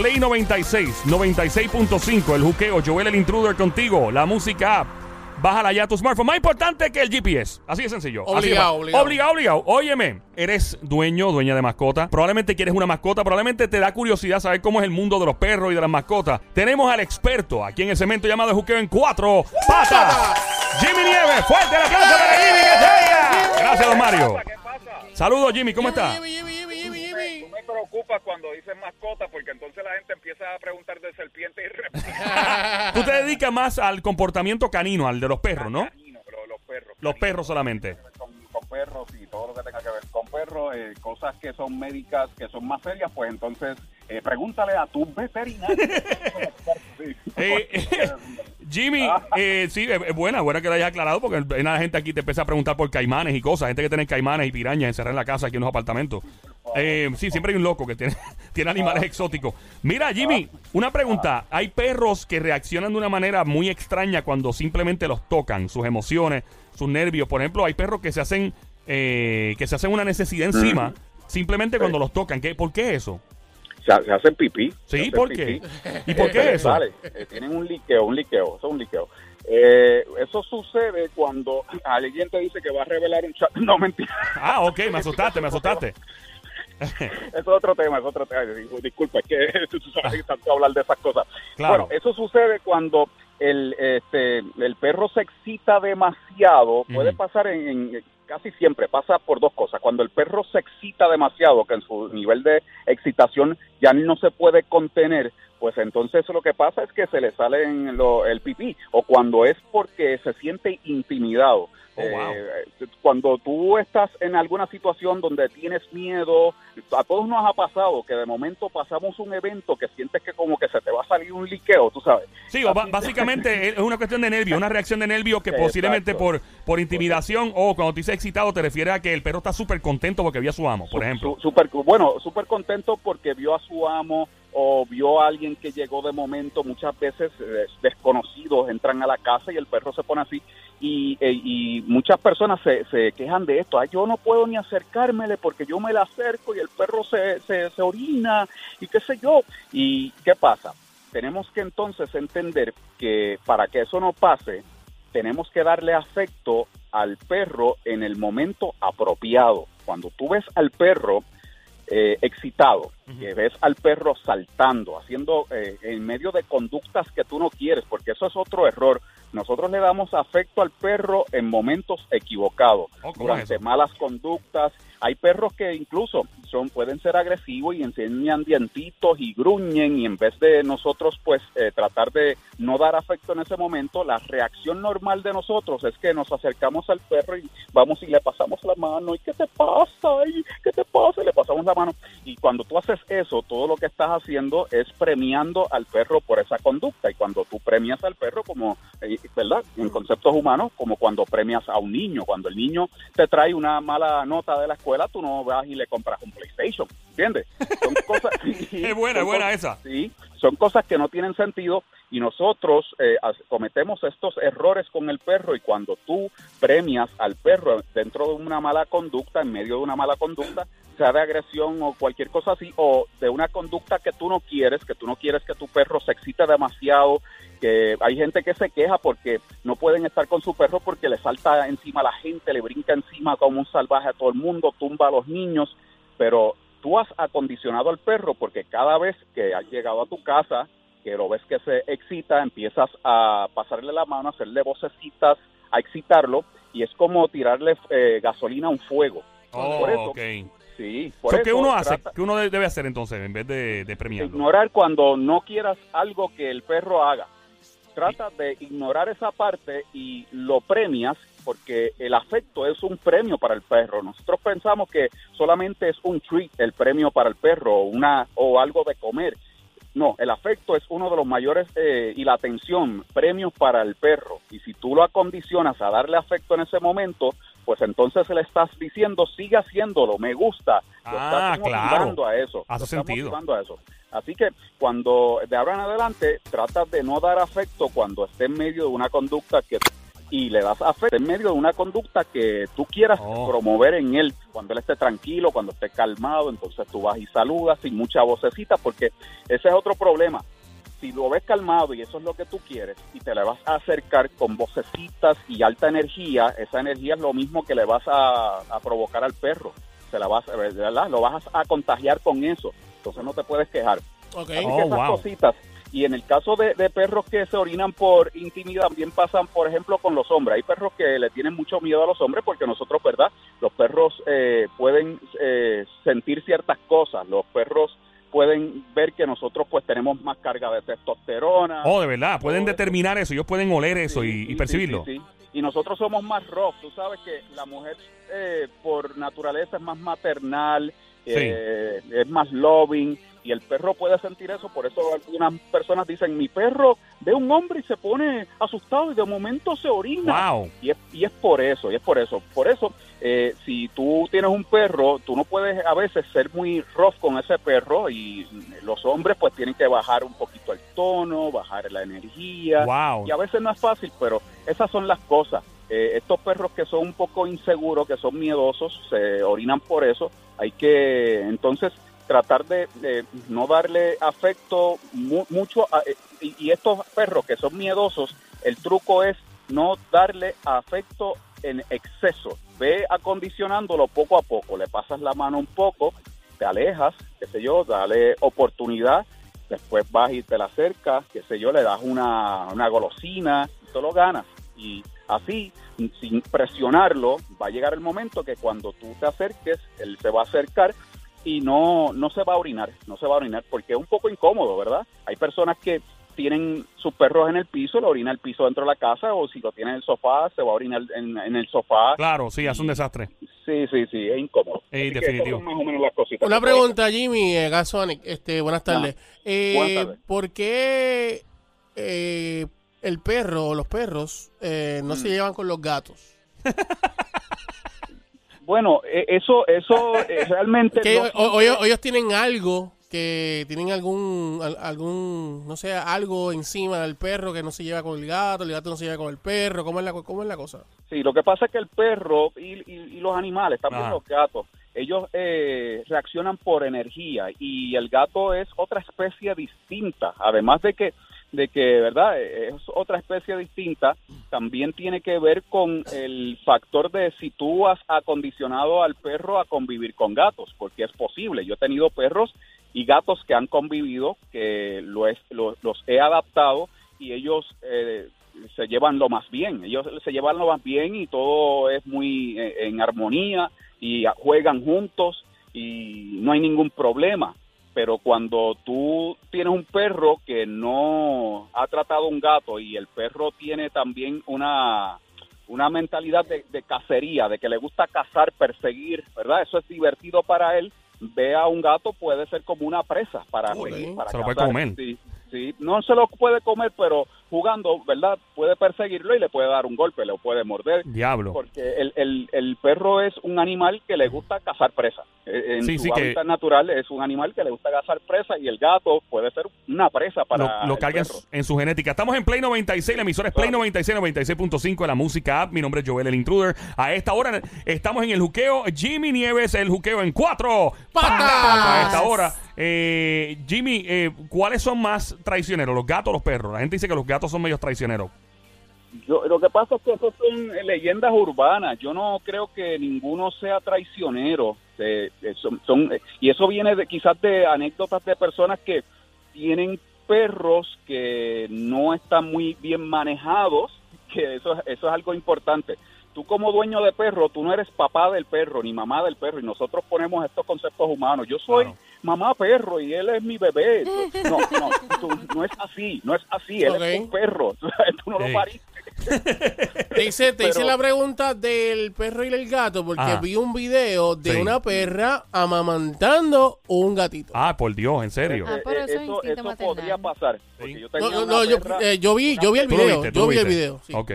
Play 96, 96.5, el juqueo, Joel el Intruder contigo, la música app. Bájala ya a tu smartphone. Más importante que el GPS. Así de sencillo. Así de Obligado, obligado. Obligado, obligado. Óyeme, eres dueño, dueña de mascota. Probablemente quieres una mascota. Probablemente te da curiosidad saber cómo es el mundo de los perros y de las mascotas. Tenemos al experto aquí en el cemento llamado juqueo en cuatro patas. Jimmy Nieves. Fuerte el aplauso para Jimmy. que. Gracias, don Mario. Saludos, Jimmy. ¿Cómo está? Jimmy, Jimmy, Preocupas cuando dices mascota porque entonces la gente empieza a preguntar de serpiente y reptiles. Tú te dedicas más al comportamiento canino, al de los perros, ¿no? Caninos, pero los perros. Los perros solamente. Con, con perros y todo lo que tenga que ver con perros, eh, cosas que son médicas, que son más serias, pues entonces eh, pregúntale a tu veterinario. Eh, Jimmy, eh, sí, es es buena, buena que lo hayas aclarado porque hay una gente aquí te empieza a preguntar por caimanes y cosas, gente que tiene caimanes y pirañas encerradas en la casa aquí en los apartamentos. Eh, sí, siempre hay un loco que tiene, tiene animales exóticos. Mira, Jimmy, una pregunta. Hay perros que reaccionan de una manera muy extraña cuando simplemente los tocan, sus emociones, sus nervios. Por ejemplo, hay perros que se hacen, eh, que se hacen una necesidad encima simplemente cuando los tocan. ¿Qué, ¿Por qué eso? Se, se hacen pipí. Sí, hacen ¿por qué? ¿Y por Eh, qué les eso? sale. Eh, tienen un liqueo, un liqueo, eso es un liqueo. Eh, eso sucede cuando alguien te dice que va a revelar un chat. No, mentira. Ah, ok, me asustaste, me asustaste. es otro tema, es otro tema. Dis- Disculpa, es que tú sabes que tanto hablar de esas cosas. Claro. Bueno, eso sucede cuando el, este, el perro se excita demasiado. Puede pasar en, en- casi siempre, pasa por dos cosas. Cuando el perro se excita demasiado, que en su nivel de excitación ya no se puede contener, pues entonces lo que pasa es que se le sale en lo- el pipí. O cuando es porque se siente intimidado. Oh, wow. Eh, cuando tú estás en alguna situación donde tienes miedo, a todos nos ha pasado que de momento pasamos un evento que sientes que como que se te va a salir un liqueo, tú sabes. Sí, o básicamente es una cuestión de nervio, una reacción de nervio que Exacto. posiblemente por, por intimidación o cuando te dice excitado te refiere a que el perro está súper contento porque vio a su amo, por ejemplo. super, bueno, súper contento porque vio a su amo o vio a alguien que llegó de momento, muchas veces eh, desconocidos entran a la casa y el perro se pone así y, eh, muchas personas se, se quejan de esto, Ay, yo no puedo ni acercármele porque yo me le acerco y el perro se, se, se orina y qué sé yo. ¿Y qué pasa? Tenemos que entonces entender que para que eso no pase, tenemos que darle afecto al perro en el momento apropiado. Cuando tú ves al perro eh, excitado, que ves al perro saltando, haciendo eh, en medio de conductas que tú no quieres, porque eso es otro error. Nosotros le damos afecto al perro en momentos equivocados, Oh, ¿cómo es durante eso? malas conductas. Hay perros que incluso son pueden ser agresivos y enseñan dientitos y gruñen y en vez de nosotros pues eh, tratar de no dar afecto en ese momento, la reacción normal de nosotros es que nos acercamos al perro y vamos y le pasamos la mano y ¿qué te pasa? ¿Y ¿Qué te pasa? Y le pasamos la mano y cuando tú haces eso, todo lo que estás haciendo es premiando al perro por esa conducta y cuando tú premias al perro como, eh, ¿verdad? En conceptos humanos, como cuando premias a un niño, cuando el niño te trae una mala nota de la escuela, tú no vas y le compras un PlayStation, ¿entiendes? Son cosas... Es buena, es son buena cosas- esa. Sí, son cosas que no tienen sentido y nosotros eh, cometemos estos errores con el perro y cuando tú premias al perro dentro de una mala conducta, en medio de una mala conducta, sea de agresión o cualquier cosa así, o de una conducta que tú no quieres, que tú no quieres que tu perro se excite demasiado, que hay gente que se queja porque no pueden estar con su perro porque le salta encima a la gente, le brinca encima como un salvaje a todo el mundo, tumba a los niños, pero tú has acondicionado al perro porque cada vez que has llegado a tu casa, que lo ves que se excita, empiezas a pasarle la mano, a hacerle vocecitas, a excitarlo, y es como tirarle eh, gasolina a un fuego. Oh, Por eso, ok. Sí, por So, eso ¿Qué uno hace? trata ¿Qué uno de- debe hacer entonces en vez de, de premiarlo? ignorar cuando no quieras algo que el perro haga. Trata de ignorar esa parte y lo premias porque el afecto es un premio para el perro. Nosotros pensamos que solamente es un treat el premio para el perro una o algo de comer. No, el afecto es uno de los mayores eh, y la atención, premios para el perro. Y si tú lo acondicionas a darle afecto en ese momento, pues entonces le estás diciendo, sigue haciéndolo, me gusta. Lo Ah, estás claro. motivando a eso. Hace sentido. motivando a eso. Así que cuando de ahora en adelante trata de no dar afecto cuando esté en medio de una conducta que y le das afecto en medio de una conducta que tú quieras Oh. promover en él, cuando él esté tranquilo, cuando esté calmado, entonces tú vas y saludas sin mucha vocecita, porque ese es otro problema. Si lo ves calmado y eso es lo que tú quieres y te le vas a acercar con vocecitas y alta energía, esa energía es lo mismo que le vas a, a provocar al perro. Se la vas, ¿verdad? Lo vas a contagiar con eso. Entonces no te puedes quejar. Ok. Así Oh, que esas wow. cositas. Y en el caso de, de perros que se orinan por intimidad, también pasan, por ejemplo, con los hombres. Hay perros que le tienen mucho miedo a los hombres porque nosotros, ¿verdad? Los perros eh, pueden eh, sentir ciertas cosas. Los perros pueden ver que nosotros pues tenemos más carga de testosterona. Oh, de verdad, pueden determinar eso, ellos pueden oler eso Sí, y, percibirlo. sí, sí, sí. Y nosotros somos más rough. Tú sabes que la mujer eh, por naturaleza es más maternal, eh, es más loving y el perro puede sentir eso. Por eso algunas personas dicen, mi perro ve un hombre y se pone asustado y de momento se orina. Wow. Y es, y es por eso, y es por eso. Por eso, eh, si tú tienes un perro, tú no puedes a veces ser muy rough con ese perro y los hombres pues tienen que bajar un poquito el tono, bajar la energía. Wow. Y a veces no es fácil, pero esas son las cosas. Eh, estos perros que son un poco inseguros, que son miedosos, se orinan por eso. Hay que entonces tratar de, no darle afecto mu- mucho. eh, y, y estos perros que son miedosos, el truco es no darle afecto en exceso. Ve acondicionándolo poco a poco. Le pasas la mano un poco, te alejas, qué sé yo, dale oportunidad. Después vas y te la acercas, qué sé yo, le das una, una golosina, y tú lo ganas. Y así, sin presionarlo, va a llegar el momento que cuando tú te acerques, él se va a acercar y no, no se va a orinar, no se va a orinar porque es un poco incómodo, ¿verdad? Hay personas que tienen sus perros en el piso, lo orina el piso dentro de la casa o si lo tiene en el sofá, se va a orinar en, en el sofá. Claro, sí, hace un desastre. Sí, sí, sí, es incómodo. Que definitivo. más o menos las cositas. Una pregunta, Jimmy, eh, Gasonic. Este, buenas tardes. Eh, Buenas tardes. ¿Por qué eh, el perro o los perros eh, no se Mm. llevan con los gatos? Bueno, eh, eso, eso eh, realmente... Que no- o- o ellos, tienen algo que tienen algún al- algún no sé algo encima del perro que no se lleva con el gato, el gato no se lleva con el perro, ¿cómo es la cómo es la cosa? Sí, lo que pasa es que el perro y, y- y los animales, también Ajá. los gatos, ellos eh, reaccionan por energía y el gato es otra especie distinta. Además de que, de que, ¿verdad? Eh, Es otra especie distinta, también tiene que ver con el factor de si tú has acondicionado al perro a convivir con gatos, porque es posible. Yo he tenido perros y gatos que han convivido, que lo es- lo- los he adaptado y ellos eh, se llevan lo más bien. Ellos se llevan lo más bien y todo es muy eh, en armonía y juegan juntos y no hay ningún problema. Pero cuando tú tienes un perro que no ha tratado un gato y el perro tiene también una una mentalidad de, de cacería, de que le gusta cazar, perseguir, ¿verdad? Eso es divertido para él. Ve a un gato, puede ser como una presa para, para Se lo puede comer. Sí, sí. No se lo puede comer, pero jugando, ¿verdad? Puede perseguirlo y le puede dar un golpe, le puede morder. Diablo. Porque el, el, el perro es un animal que le gusta cazar presa. Eh, En Sí, su sí, que- hábitat natural es un animal que le gusta cazar presa y el gato puede ser una presa para lo, lo el carga en perro. su, en su genética. Estamos en Play 96, la emisora es Play 96, 96.5 de la música app. Mi nombre es Joel el Intruder. A esta hora estamos en el juqueo. Jimmy Nieves, el juqueo en cuatro ¡Patas! A esta hora. Eh, Jimmy, eh, ¿cuáles son más traicioneros, los gatos o los perros? La gente dice que los gatos son medios traicioneros. Yo, lo que pasa es que esos son eh, leyendas urbanas. Yo no creo que ninguno sea traicionero. Eh, son, son- eh, y eso viene de, quizás de anécdotas de personas que tienen perros que no están muy bien manejados, que eso, es- eso es algo importante. Tú como dueño de perro, tú no eres papá del perro ni mamá del perro y nosotros ponemos estos conceptos humanos. Yo soy. Mamá perro y él es mi bebé. No, no, tú- no es así, no es así. Él es un perro. Tú no lo pariste. Te hice, te hice la pregunta del perro y el gato porque Ajá. vi un video de Sí. una perra amamantando un gatito. Ah, por Dios, en serio. Ah, pero eso es eso maternal. podría pasar. Sí. yo No, tenía no, yo, eh, yo vi, yo vi el video, viste, yo vi el video. sí. Ok.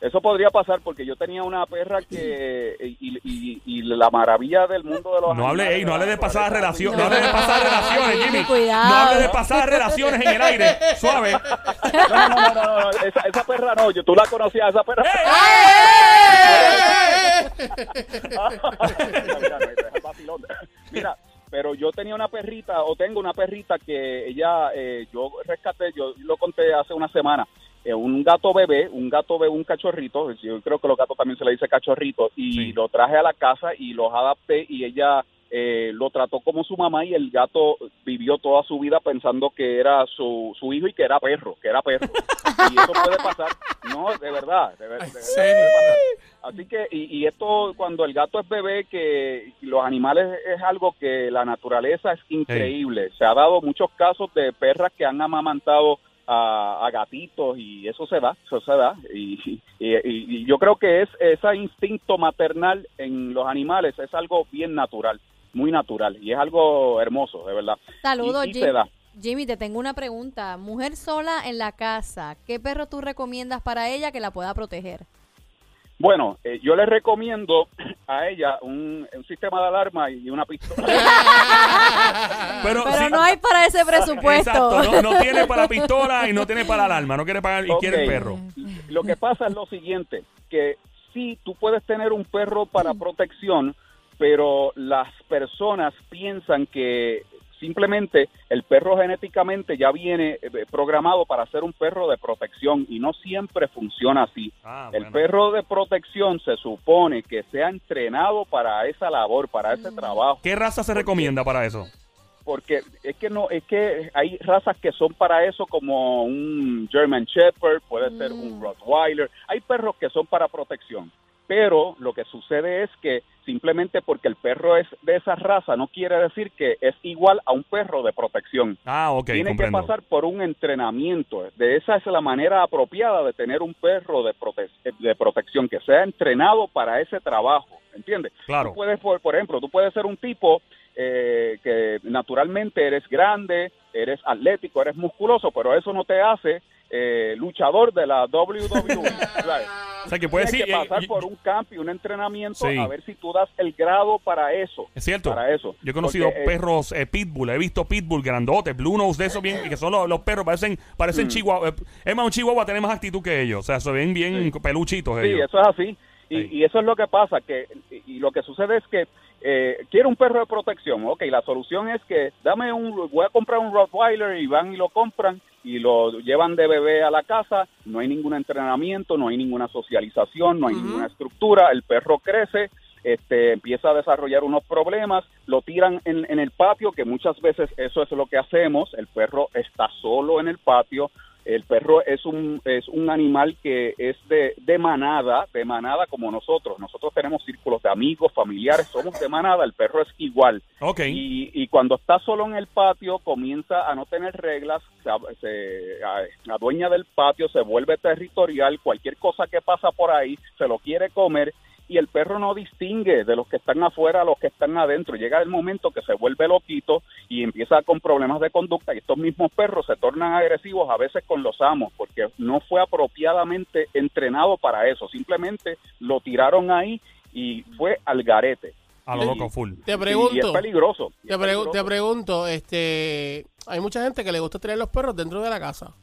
Eso podría pasar porque yo tenía una perra que y, y- y la maravilla del mundo de los No hable, ey, no hable de pasadas relaciones. No hable de pasadas relaciones, Jimmy. Cuidado. No hable de pasadas relaciones en el aire. Suave. No, no, no, no, no, esa, esa perra no, yo tú la conocías esa perra. Mira, pero yo tenía una perrita, o tengo una perrita que ella, eh, yo rescaté, yo lo conté hace una semana, un gato bebé, un gato bebé, un cachorrito, yo creo que los gatos también se le dice cachorrito, y Sí. lo traje a la casa y los adapté y ella eh, lo trató como su mamá y el gato vivió toda su vida pensando que era su, su hijo y que era perro, que era perro. Y eso puede pasar, no, de verdad, de, de puede pasar. Así que, y, y esto cuando el gato es bebé, que los animales es algo que la naturaleza es increíble. Se ha dado muchos casos de perras que han amamantado a, a gatitos y eso se da, eso se da. Y, y- y- yo creo que es ese instinto maternal en los animales es algo bien natural, muy natural y es algo hermoso, de verdad. Saludos, Y- se da. Jimmy, te tengo una pregunta. Mujer sola en la casa, ¿qué perro tú recomiendas para ella que la pueda proteger? Bueno, eh, yo le recomiendo a ella un, un sistema de alarma y una pistola. Pero, Pero sí- no hay para ese presupuesto. Exacto, no, no tiene para pistola y no tiene para alarma, no quiere pagar y quiere el perro. Lo que pasa es lo siguiente, que sí, tú puedes tener un perro para protección, pero las personas piensan que simplemente el perro genéticamente ya viene eh, programado para ser un perro de protección y no siempre funciona así. Ah, El bueno. perro de protección se supone que sea entrenado para esa labor, para ese trabajo. ¿Qué raza se recomienda para eso? porque es que no es que hay razas que son para eso como un German Shepherd puede ser un Rottweiler hay perros que son para protección pero lo que sucede es que simplemente porque el perro es de esa raza no quiere decir que es igual a un perro de protección Ah, ok, tiene comprendo. que pasar por un entrenamiento. De esa es la manera apropiada de tener un perro de, prote- de protección, que sea entrenado para ese trabajo, ¿entiendes? Claro. Tú puedes, por, por ejemplo, tú puedes ser un tipo eh, que naturalmente eres grande, eres atlético, eres musculoso, pero eso no te hace eh, luchador de la WWE. ¿sabes? O sea, que puede Tienes que pasar eh, por un camp y un entrenamiento Sí. a ver si tú das el grado para eso. Es cierto. Para eso. Yo he conocido Porque, eh, perros eh, pitbull, he visto pitbull grandotes, blue nose de esos bien, que son los, los perros, parecen, parecen Mm. chihuahua. eh, Es más, un chihuahua tiene más actitud que ellos. O sea, se ven bien peluchitos Sí, ellos. eso es así. Y, Sí. y eso es lo que pasa, que y, y lo que sucede es que eh, quiero un perro de protección, ok, la solución es que dame un, voy a comprar un Rottweiler y van y lo compran y lo llevan de bebé a la casa, no hay ningún entrenamiento, no hay ninguna socialización, no hay ninguna estructura, el perro crece, este, empieza a desarrollar unos problemas, lo tiran en, en el patio, que muchas veces eso es lo que hacemos, el perro está solo en el patio, el perro es un, es un animal que es de, de manada, de manada como nosotros. Nosotros tenemos círculos de amigos, familiares, somos de manada, el perro es igual. Y, y cuando está solo en el patio, comienza a no tener reglas, se, se a- adueña del patio, se vuelve territorial, cualquier cosa que pasa por ahí se lo quiere comer y el perro no distingue de los que están afuera a los que están adentro. Llega el momento que se vuelve loquito y empieza con problemas de conducta y estos mismos perros se tornan agresivos a veces con los amos porque no fue apropiadamente entrenado para eso. Simplemente lo tiraron ahí y fue al garete. A lo loco full. Y- Te Y es pregunto, peligroso. y te, es pregu- peligroso. te pregunto, este, hay mucha gente que le gusta tener los perros dentro de la casa.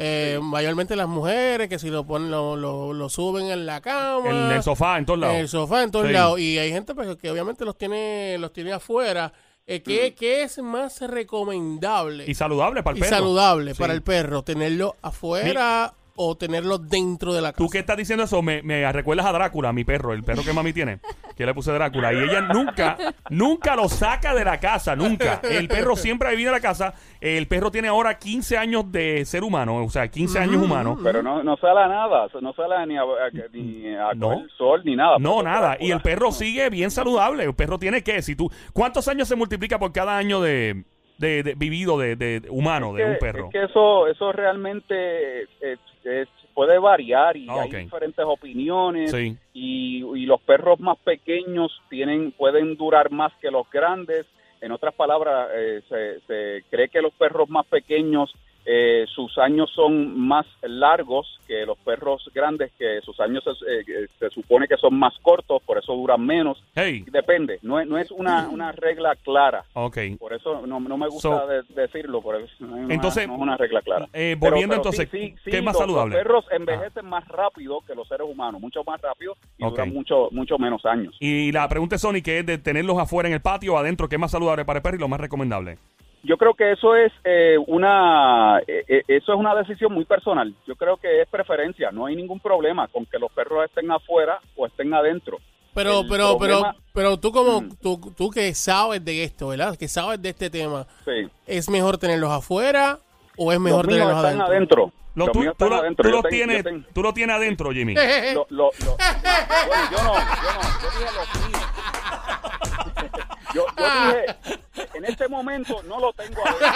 Eh, Mayormente las mujeres que si lo ponen, lo, lo, lo suben en la cama, En el sofá, en todos en lados. el sofá, en todos Sí. lados. Y hay gente pues, que obviamente los tiene, los tiene afuera. Eh, ¿qué, qué es más recomendable Y saludable para el y perro. saludable Sí. para el perro? ¿Tenerlo afuera o tenerlo dentro de la casa? Tú que estás diciendo eso, me, me recuerdas a Drácula, mi perro, el perro que mami tiene, que le puse Drácula. Y ella nunca, nunca lo saca de la casa, nunca. El perro siempre ha vivido en la casa. El perro tiene ahora 15 años de ser humano, o sea, 15 años humano. Pero no, no sale a nada, no sale ni a, a- ni a No. el sol ni nada. No, nada. Drácula- Y el perro sigue bien saludable. El perro tiene que, si tú, ¿cuántos años se multiplica por cada año de, de- de vivido de, de- de humano, de que- un perro? Es que eso, eso realmente es- es- puede variar y Ah, hay ok. diferentes opiniones. Sí. Y, y los perros más pequeños tienen pueden durar más que los grandes. En otras palabras, eh, se, se cree que los perros más pequeños eh, sus años son más largos que los perros grandes, que sus años se, eh, se supone que son más cortos, por eso duran menos. Hey, Depende, no es, no es una, una regla clara. Por eso no, no me gusta So- de- decirlo, por eso no es una, Entonces, no es una regla clara. eh, volviendo pero entonces, sí, sí, ¿qué es más los- saludable? Los perros envejecen más rápido que los seres humanos, mucho más rápido y Ok. duran mucho, mucho menos años. Y la pregunta es, Sony, que es de tenerlos afuera en el patio o adentro, ¿qué es más saludable para el perro y lo más recomendable? Yo creo que eso es eh, una eh, eh, eso es una decisión muy personal. Yo creo que es preferencia. No hay ningún problema con que los perros estén afuera o estén adentro. Pero, El pero, problema- pero, pero tú como, Mm. tú, tú que sabes de esto, ¿verdad? Que sabes de este tema, Sí. ¿es mejor tenerlos afuera o es mejor los míos tenerlos están adentro? adentro. Lo- Los tú, míos tú están lo- adentro. tú tengo- tienes, tengo- tú lo tienes adentro, Jimmy. lo- lo- lo- bueno, yo no, yo no, yo dije los míos. Yo, yo dije, momento no lo tengo adentro,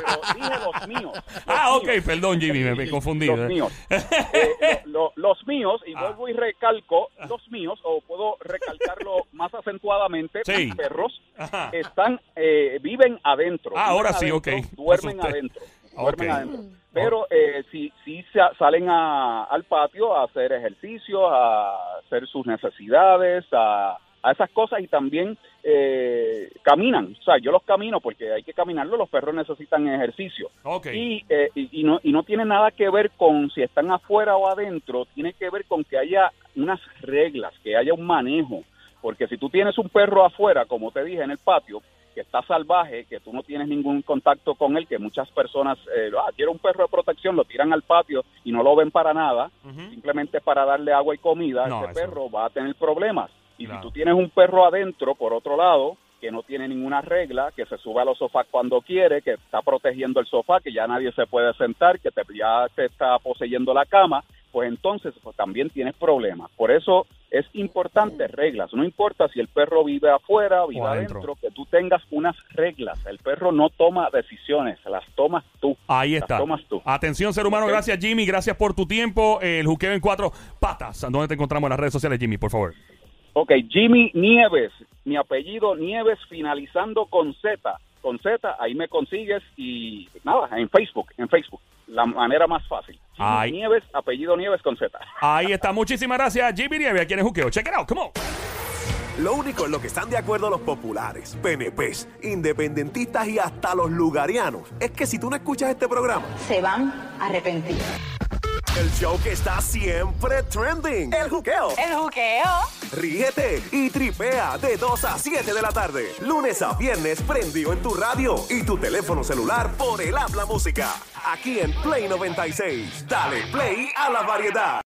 pero, pero dije los míos. los Ah, ok, míos. perdón, Jimmy, me, me confundí. Los ¿eh? míos. Eh, lo- lo- los míos, y Ah. vuelvo y recalco, los míos, o puedo recalcarlo más acentuadamente, Sí. mis perros Ajá. están, eh, viven adentro. Ah, ahora sí, adentro, ok. Duermen Asusté. adentro. Duermen Ok. adentro. Pero eh, si, si sa- salen a- al patio a hacer ejercicio, a hacer sus necesidades, a, a esas cosas y también eh, caminan. O sea, yo los camino porque hay que caminarlo, los perros necesitan ejercicio. Y, eh, y, y no, y no tiene nada que ver con si están afuera o adentro, tiene que ver con que haya unas reglas, que haya un manejo. Porque si tú tienes un perro afuera, como te dije, en el patio, que está salvaje, que tú no tienes ningún contacto con él, que muchas personas, eh, ah, quiero un perro de protección, lo tiran al patio y no lo ven para nada, simplemente para darle agua y comida, No, ese eso- perro va a tener problemas. Y Claro. si tú tienes un perro adentro, por otro lado, que no tiene ninguna regla, que se sube a los sofás cuando quiere, que está protegiendo el sofá, que ya nadie se puede sentar, que te, ya te está poseyendo la cama, pues entonces pues, también tienes problemas. Por eso es importante reglas. No importa si el perro vive afuera o vive adentro. adentro, que tú tengas unas reglas. El perro no toma decisiones, las tomas tú. Ahí Las está. tomas tú. Atención, ser humano. Gracias, Jimmy. Gracias por tu tiempo. El juqueo en cuatro patas. ¿Dónde te encontramos en las redes sociales, Jimmy? Por favor. Ok, Jimmy Nieves, mi apellido Nieves finalizando con Z, con Z, ahí me consigues y nada, en Facebook, en Facebook, la manera más fácil. Jimmy Ay. Nieves, apellido Nieves con Z. Ahí está. Muchísimas gracias, Jimmy Nieve. Aquí en el juqueo. Check it out. Come on. Lo único en lo que están de acuerdo los populares, PNPs, independentistas y hasta los lugarianos es que si tú no escuchas este programa, se van a arrepentir. el show que está siempre trending, el juqueo. El juqueo. Ríete y tripea de 2 a 7 de la tarde, lunes a viernes prendido en tu radio y tu teléfono celular por el habla música. Aquí en Play 96. Dale play a la variedad.